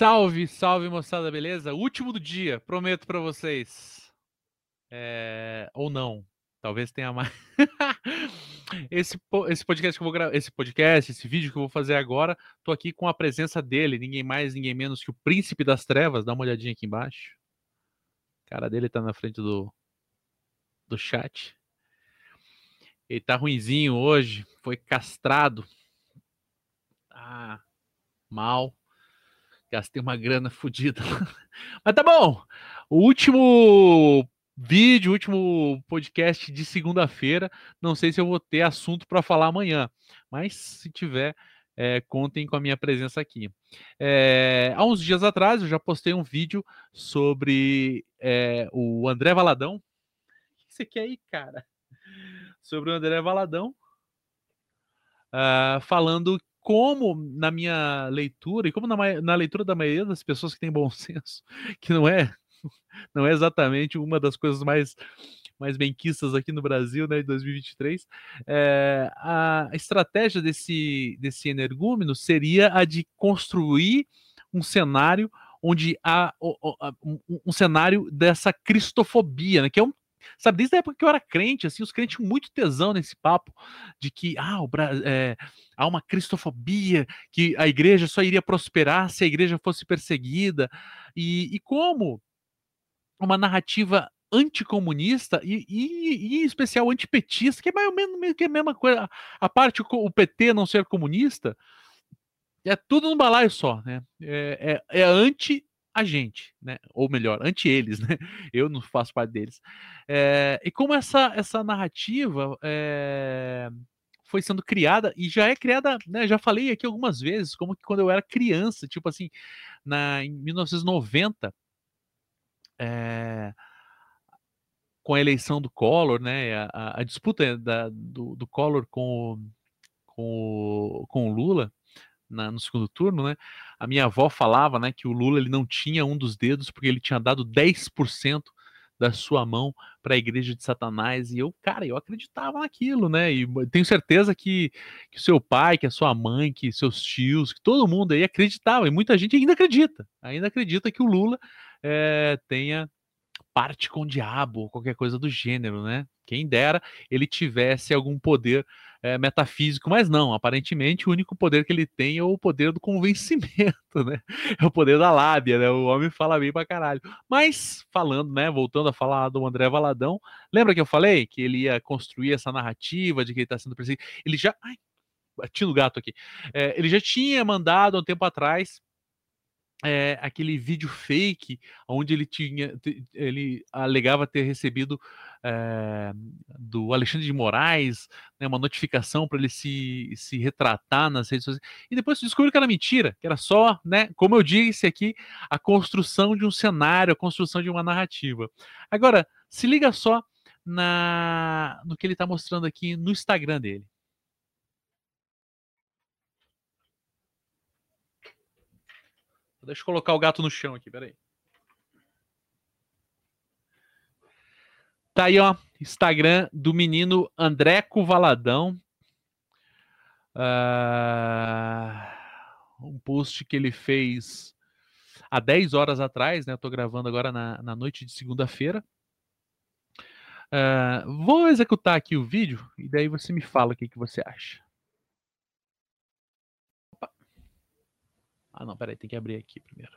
Salve, salve moçada, beleza? Último do dia, prometo para vocês. É... Ou não, talvez tenha mais. esse, esse podcast que eu vou gravar, esse podcast, esse vídeo que eu vou fazer agora, tô aqui com a presença dele, ninguém mais, ninguém menos que o Príncipe das Trevas. Dá uma olhadinha aqui embaixo. A cara dele tá na frente do, do chat. Ele tá ruinzinho hoje, foi castrado. Ah, mal Gastei uma grana fodida. Mas tá bom. O último vídeo, último podcast de segunda-feira. Não sei se eu vou ter assunto para falar amanhã, mas se tiver, é, contem com a minha presença aqui. É, há uns dias atrás eu já postei um vídeo sobre é, o André Valadão. O que você quer aí, cara? Sobre o André Valadão. Uh, falando como na minha leitura e como na, na, leitura da maioria das pessoas que têm bom senso, que não é não é exatamente uma das coisas mais mais benquistas aqui no Brasil, né, em 2023, é, a estratégia desse desse energúmeno seria a de construir um cenário onde há um, cenário dessa cristofobia, né, que é um Sabe, desde a época que eu era crente, assim, os crentes tinham muito tesão nesse papo de que ah, o, é, há uma cristofobia, que a igreja só iria prosperar se a igreja fosse perseguida. E, e como uma narrativa anticomunista e, e, e, em especial antipetista, que é mais ou menos que é a mesma coisa. A parte o PT não ser comunista é tudo num balaio só, né? É, é, é anti a gente, né? Ou melhor, ante eles, né? Eu não faço parte deles. É, e como essa, essa narrativa é, foi sendo criada, e já é criada, né? Já falei aqui algumas vezes, como que quando eu era criança, tipo assim, na, em 1990, é, com a eleição do Collor, né? A, a disputa da, do, do Collor com, com, com o Lula na, no segundo turno, né? A minha avó falava, né, que o Lula ele não tinha um dos dedos porque ele tinha dado 10% da sua mão para a igreja de Satanás. E eu, cara, eu acreditava naquilo, né? E tenho certeza que, que o seu pai, que a sua mãe, que seus tios, que todo mundo aí acreditava. E muita gente ainda acredita. Ainda acredita que o Lula é, tenha parte com o diabo, ou qualquer coisa do gênero, né? Quem dera ele tivesse algum poder é, metafísico, mas não, aparentemente o único poder que ele tem é o poder do convencimento, né? É o poder da lábia, né? O homem fala bem pra caralho. Mas, falando, né? Voltando a falar do André Valadão, lembra que eu falei que ele ia construir essa narrativa de que ele tá sendo perseguido? Ele já. Ai, bati no gato aqui. É, ele já tinha mandado há um tempo atrás é, aquele vídeo fake onde ele tinha ele alegava ter recebido é, do Alexandre de Moraes né, uma notificação para ele se, se retratar nas redes sociais e depois descobriu que era mentira que era só né como eu disse aqui a construção de um cenário a construção de uma narrativa. Agora se liga só na no que ele está mostrando aqui no Instagram dele Deixa eu colocar o gato no chão aqui, peraí. Tá aí, ó, Instagram do menino Andreco Valadão. Uh, um post que ele fez há 10 horas atrás, né? Eu tô gravando agora na, na noite de segunda-feira. Uh, vou executar aqui o vídeo e daí você me fala o que, que você acha. Ah, não, peraí, tem que abrir aqui primeiro.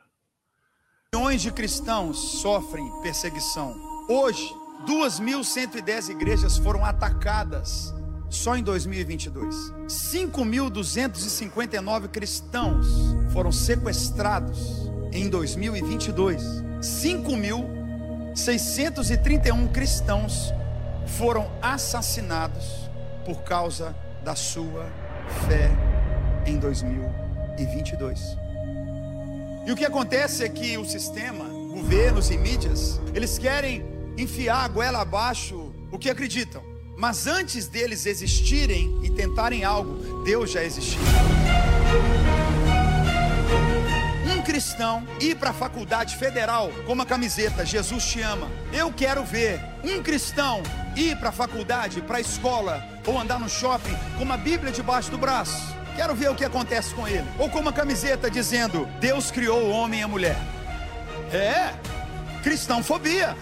Milhões de cristãos sofrem perseguição. Hoje, 2.110 igrejas foram atacadas só em 2022. 5.259 cristãos foram sequestrados em 2022. 5.631 cristãos foram assassinados por causa da sua fé em 2022. E o que acontece é que o sistema, governos e mídias, eles querem enfiar a goela abaixo o que acreditam. Mas antes deles existirem e tentarem algo, Deus já existiu. Um cristão ir para a faculdade federal com uma camiseta Jesus te ama. Eu quero ver um cristão ir para a faculdade, para a escola ou andar no shopping com uma Bíblia debaixo do braço. Quero ver o que acontece com ele. Ou com uma camiseta dizendo: Deus criou o homem e a mulher. É, cristãofobia.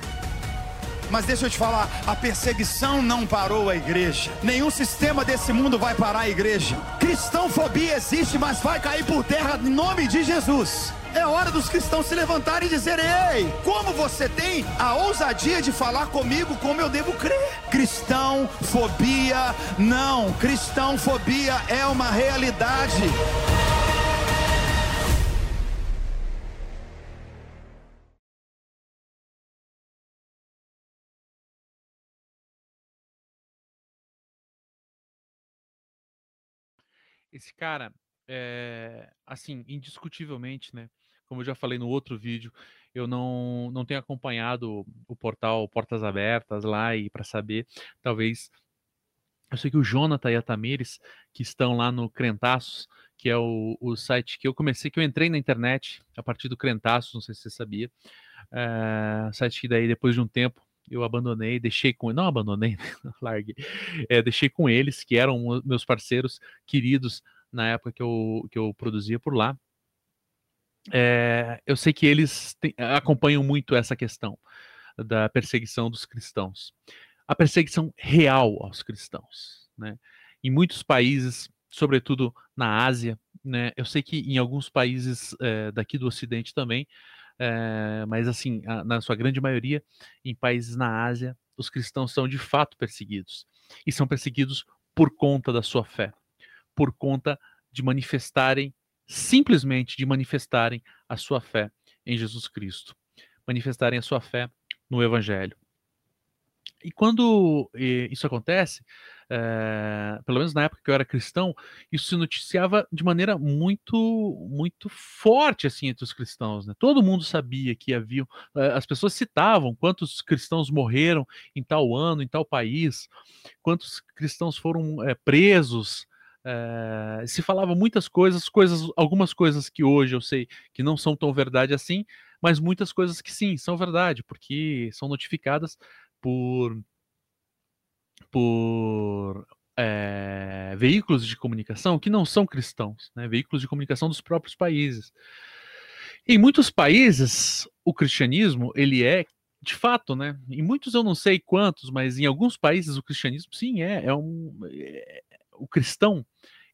Mas deixa eu te falar, a perseguição não parou a igreja. Nenhum sistema desse mundo vai parar a igreja. Cristãofobia existe, mas vai cair por terra em nome de Jesus. É hora dos cristãos se levantarem e dizerem: Ei, como você tem a ousadia de falar comigo como eu devo crer? Cristãofobia não, cristãofobia é uma realidade. Esse cara, é, assim, indiscutivelmente, né? Como eu já falei no outro vídeo, eu não, não tenho acompanhado o portal Portas Abertas lá e para saber, talvez. Eu sei que o Jonathan e a Tamires, que estão lá no Crentaços, que é o, o site que eu comecei, que eu entrei na internet a partir do Crentaços, não sei se você sabia. É, site que daí, depois de um tempo, eu abandonei, deixei com não abandonei, larguei, é, deixei com eles que eram meus parceiros queridos na época que eu, que eu produzia por lá. É, eu sei que eles te, acompanham muito essa questão da perseguição dos cristãos, a perseguição real aos cristãos, né? Em muitos países, sobretudo na Ásia, né? Eu sei que em alguns países é, daqui do Ocidente também é, mas assim, a, na sua grande maioria, em países na Ásia, os cristãos são de fato perseguidos. E são perseguidos por conta da sua fé, por conta de manifestarem, simplesmente de manifestarem a sua fé em Jesus Cristo, manifestarem a sua fé no Evangelho. E quando isso acontece, é, pelo menos na época que eu era cristão, isso se noticiava de maneira muito, muito forte assim entre os cristãos. Né? Todo mundo sabia que havia, eh, as pessoas citavam quantos cristãos morreram em tal ano, em tal país, quantos cristãos foram é, presos. É, se falava muitas coisas, coisas, algumas coisas que hoje eu sei que não são tão verdade assim, mas muitas coisas que sim são verdade, porque são notificadas por, por é, veículos de comunicação que não são cristãos, né? veículos de comunicação dos próprios países. Em muitos países, o cristianismo ele é de fato, né? Em muitos eu não sei quantos, mas em alguns países o cristianismo sim é, é um é, o cristão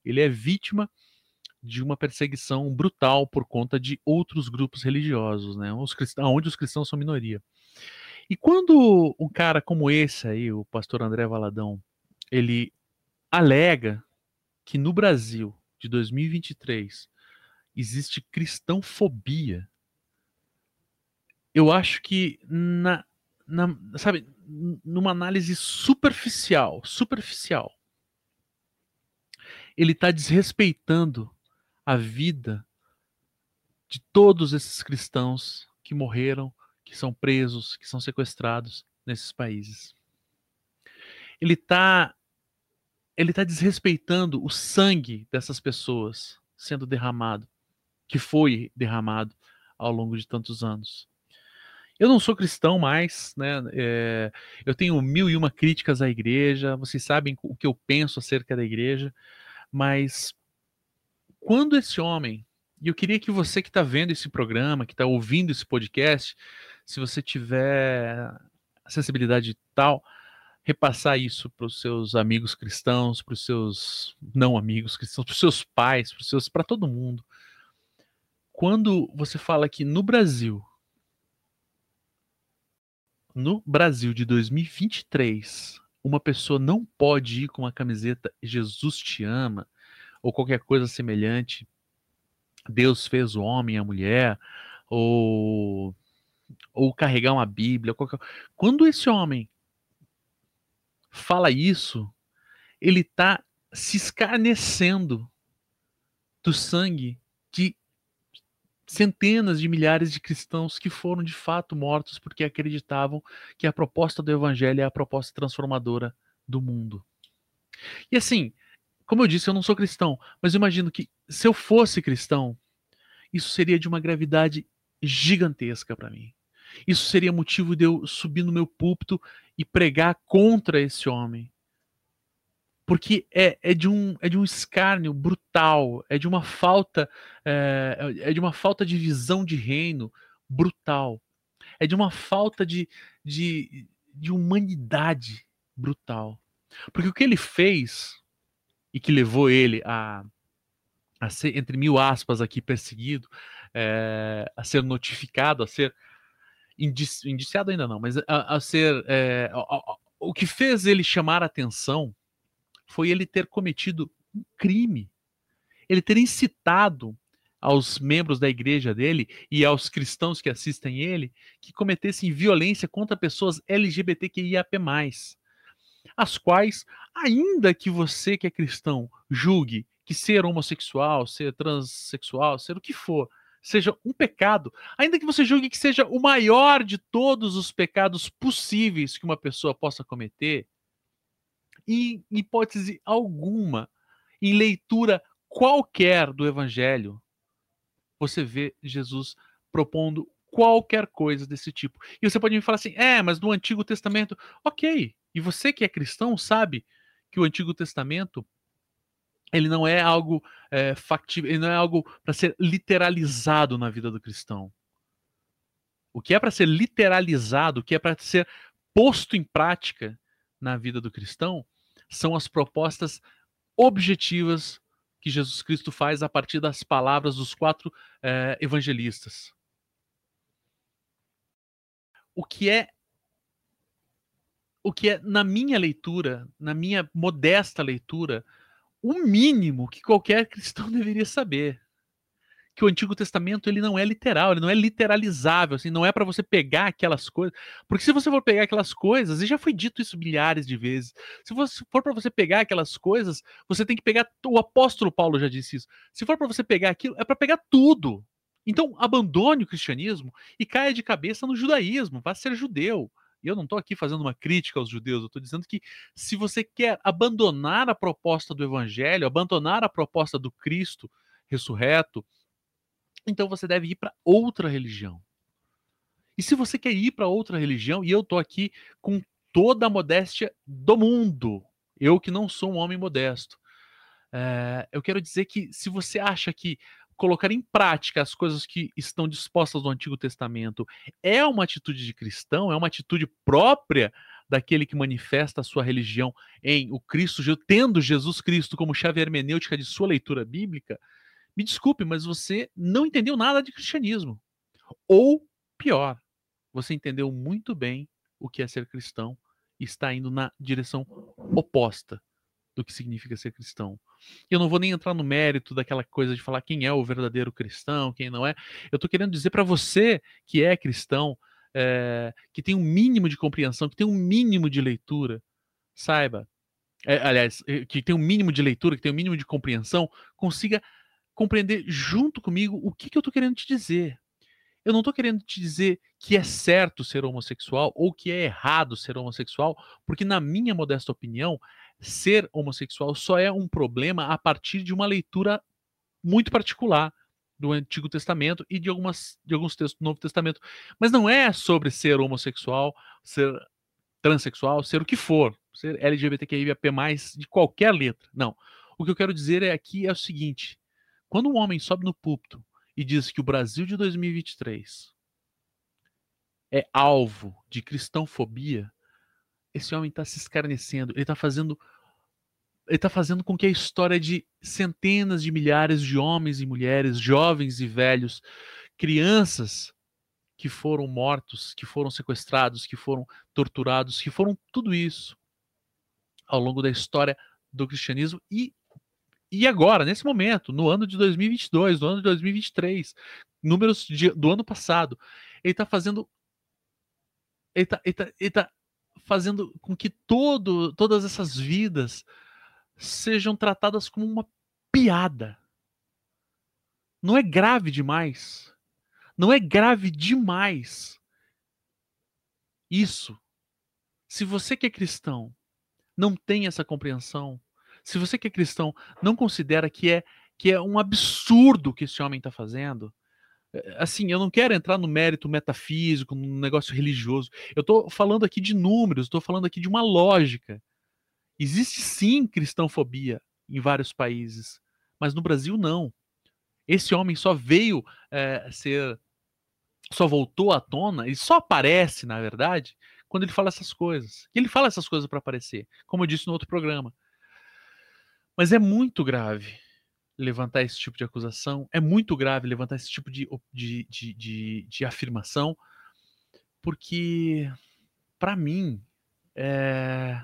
ele é vítima de uma perseguição brutal por conta de outros grupos religiosos, né? Os cristãos, onde os cristãos são minoria. E quando um cara como esse aí, o pastor André Valadão, ele alega que no Brasil de 2023 existe cristãofobia, eu acho que na, na sabe, numa análise superficial, superficial, ele está desrespeitando a vida de todos esses cristãos que morreram que são presos, que são sequestrados nesses países. Ele está ele tá desrespeitando o sangue dessas pessoas sendo derramado, que foi derramado ao longo de tantos anos. Eu não sou cristão mais, né? É, eu tenho mil e uma críticas à igreja, vocês sabem o que eu penso acerca da igreja, mas quando esse homem, e eu queria que você que está vendo esse programa, que está ouvindo esse podcast, se você tiver acessibilidade tal, repassar isso para os seus amigos cristãos, para os seus não amigos cristãos, para os seus pais, para seus, para todo mundo. Quando você fala que no Brasil, no Brasil de 2023, uma pessoa não pode ir com a camiseta Jesus te ama ou qualquer coisa semelhante, Deus fez o homem e a mulher, ou ou carregar uma Bíblia. Qualquer... Quando esse homem fala isso, ele está se escarnecendo do sangue de centenas de milhares de cristãos que foram de fato mortos porque acreditavam que a proposta do evangelho é a proposta transformadora do mundo. E assim, como eu disse, eu não sou cristão, mas imagino que se eu fosse cristão, isso seria de uma gravidade gigantesca para mim. Isso seria motivo de eu subir no meu púlpito e pregar contra esse homem. Porque é, é, de um, é de um escárnio brutal, é de uma falta é, é de uma falta de visão de reino brutal, é de uma falta de, de, de humanidade brutal. Porque o que ele fez e que levou ele a, a ser, entre mil aspas aqui, perseguido, é, a ser notificado, a ser indici, indiciado ainda não, mas a, a ser. É, a, a, o que fez ele chamar atenção foi ele ter cometido um crime, ele ter incitado aos membros da igreja dele e aos cristãos que assistem ele que cometessem violência contra pessoas LGBTQIAP+, as quais, ainda que você que é cristão julgue que ser homossexual, ser transexual, ser o que for, seja um pecado, ainda que você julgue que seja o maior de todos os pecados possíveis que uma pessoa possa cometer, em hipótese alguma, em leitura qualquer do evangelho, você vê Jesus propondo qualquer coisa desse tipo. E você pode me falar assim: "É, mas no Antigo Testamento, OK. E você que é cristão sabe que o Antigo Testamento ele não é algo é, factível, ele não é algo para ser literalizado na vida do cristão. O que é para ser literalizado, o que é para ser posto em prática na vida do cristão, são as propostas objetivas que Jesus Cristo faz a partir das palavras dos quatro é, evangelistas. O que é o que é na minha leitura, na minha modesta leitura, o mínimo que qualquer cristão deveria saber. Que o Antigo Testamento ele não é literal, ele não é literalizável, assim, não é para você pegar aquelas coisas. Porque se você for pegar aquelas coisas, e já foi dito isso milhares de vezes, se for para você pegar aquelas coisas, você tem que pegar. O apóstolo Paulo já disse isso. Se for para você pegar aquilo, é para pegar tudo. Então, abandone o cristianismo e caia de cabeça no judaísmo, vá ser judeu. E eu não estou aqui fazendo uma crítica aos judeus, eu estou dizendo que se você quer abandonar a proposta do evangelho, abandonar a proposta do Cristo ressurreto, então você deve ir para outra religião. E se você quer ir para outra religião, e eu estou aqui com toda a modéstia do mundo, eu que não sou um homem modesto, é, eu quero dizer que se você acha que colocar em prática as coisas que estão dispostas no Antigo Testamento é uma atitude de cristão, é uma atitude própria daquele que manifesta a sua religião em o Cristo, tendo Jesus Cristo como chave hermenêutica de sua leitura bíblica, me desculpe, mas você não entendeu nada de cristianismo. Ou, pior, você entendeu muito bem o que é ser cristão e está indo na direção oposta do que significa ser cristão. Eu não vou nem entrar no mérito daquela coisa de falar quem é o verdadeiro cristão, quem não é. Eu estou querendo dizer para você que é cristão, é, que tem um mínimo de compreensão, que tem um mínimo de leitura, saiba, é, aliás, eh, que tem um mínimo de leitura, que tem um mínimo de compreensão, consiga compreender junto comigo o que, que eu estou querendo te dizer. Eu não estou querendo te dizer que é certo ser homossexual ou que é errado ser homossexual, porque, na minha modesta opinião, ser homossexual só é um problema a partir de uma leitura muito particular do Antigo Testamento e de, algumas, de alguns textos do Novo Testamento. Mas não é sobre ser homossexual, ser transexual, ser o que for, ser LGBTQIAP+, de qualquer letra. Não. O que eu quero dizer é aqui é o seguinte: quando um homem sobe no púlpito e diz que o Brasil de 2023 é alvo de cristãofobia, esse homem está se escarnecendo, ele está fazendo ele está fazendo com que a história de centenas de milhares de homens e mulheres, jovens e velhos, crianças que foram mortos, que foram sequestrados, que foram torturados, que foram tudo isso ao longo da história do cristianismo e e agora, nesse momento, no ano de 2022, no ano de 2023, números de, do ano passado, ele está fazendo ele está tá, ele tá fazendo com que todo, todas essas vidas sejam tratadas como uma piada. Não é grave demais. Não é grave demais. Isso. Se você que é cristão não tem essa compreensão, se você que é cristão não considera que é que é um absurdo que esse homem está fazendo. Assim, eu não quero entrar no mérito metafísico, no negócio religioso. Eu estou falando aqui de números, estou falando aqui de uma lógica. Existe sim cristãofobia em vários países, mas no Brasil não. Esse homem só veio é, ser, só voltou à tona, ele só aparece, na verdade, quando ele fala essas coisas. Ele fala essas coisas para aparecer, como eu disse no outro programa. Mas é muito grave levantar esse tipo de acusação, é muito grave levantar esse tipo de, de, de, de, de afirmação, porque, para mim, é,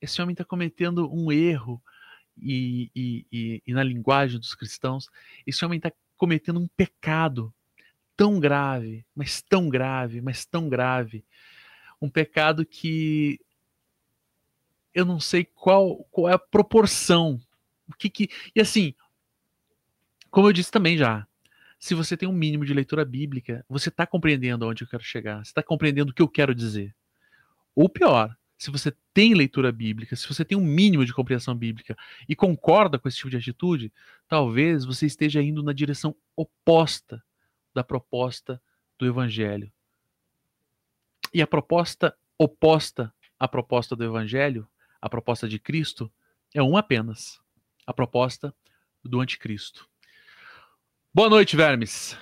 esse homem está cometendo um erro, e, e, e, e, na linguagem dos cristãos, esse homem está cometendo um pecado tão grave, mas tão grave, mas tão grave, um pecado que eu não sei qual, qual é a proporção. O que que. E assim, como eu disse também já, se você tem um mínimo de leitura bíblica, você está compreendendo aonde eu quero chegar, você está compreendendo o que eu quero dizer. Ou pior, se você tem leitura bíblica, se você tem um mínimo de compreensão bíblica e concorda com esse tipo de atitude, talvez você esteja indo na direção oposta da proposta do evangelho. E a proposta oposta à proposta do evangelho a proposta de Cristo é uma apenas: a proposta do anticristo. Boa noite, vermes.